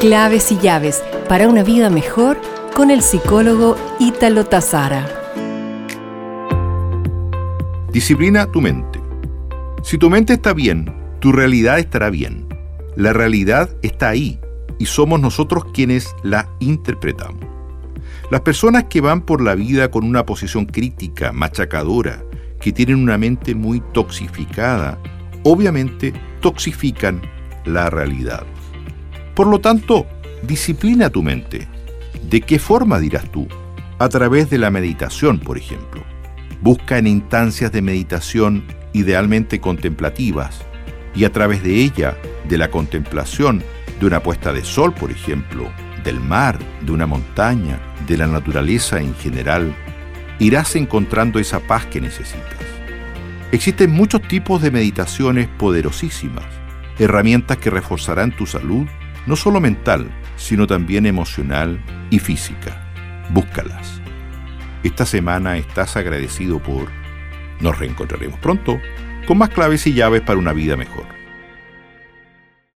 Claves y llaves para una vida mejor con el psicólogo Ítalo Tazara. Disciplina tu mente. Si tu mente está bien, tu realidad estará bien. La realidad está ahí y somos nosotros quienes la interpretamos. Las personas que van por la vida con una posición crítica, machacadora, que tienen una mente muy toxificada, obviamente toxifican la realidad. Por lo tanto, disciplina tu mente. ¿De qué forma dirás tú? A través de la meditación, por ejemplo. Busca en instancias de meditación idealmente contemplativas y a través de ella, de la contemplación de una puesta de sol, por ejemplo, del mar, de una montaña, de la naturaleza en general, irás encontrando esa paz que necesitas. Existen muchos tipos de meditaciones poderosísimas, herramientas que reforzarán tu salud, no solo mental, sino también emocional y física. Búscalas. Esta semana estás agradecido por... Nos reencontraremos pronto con más claves y llaves para una vida mejor.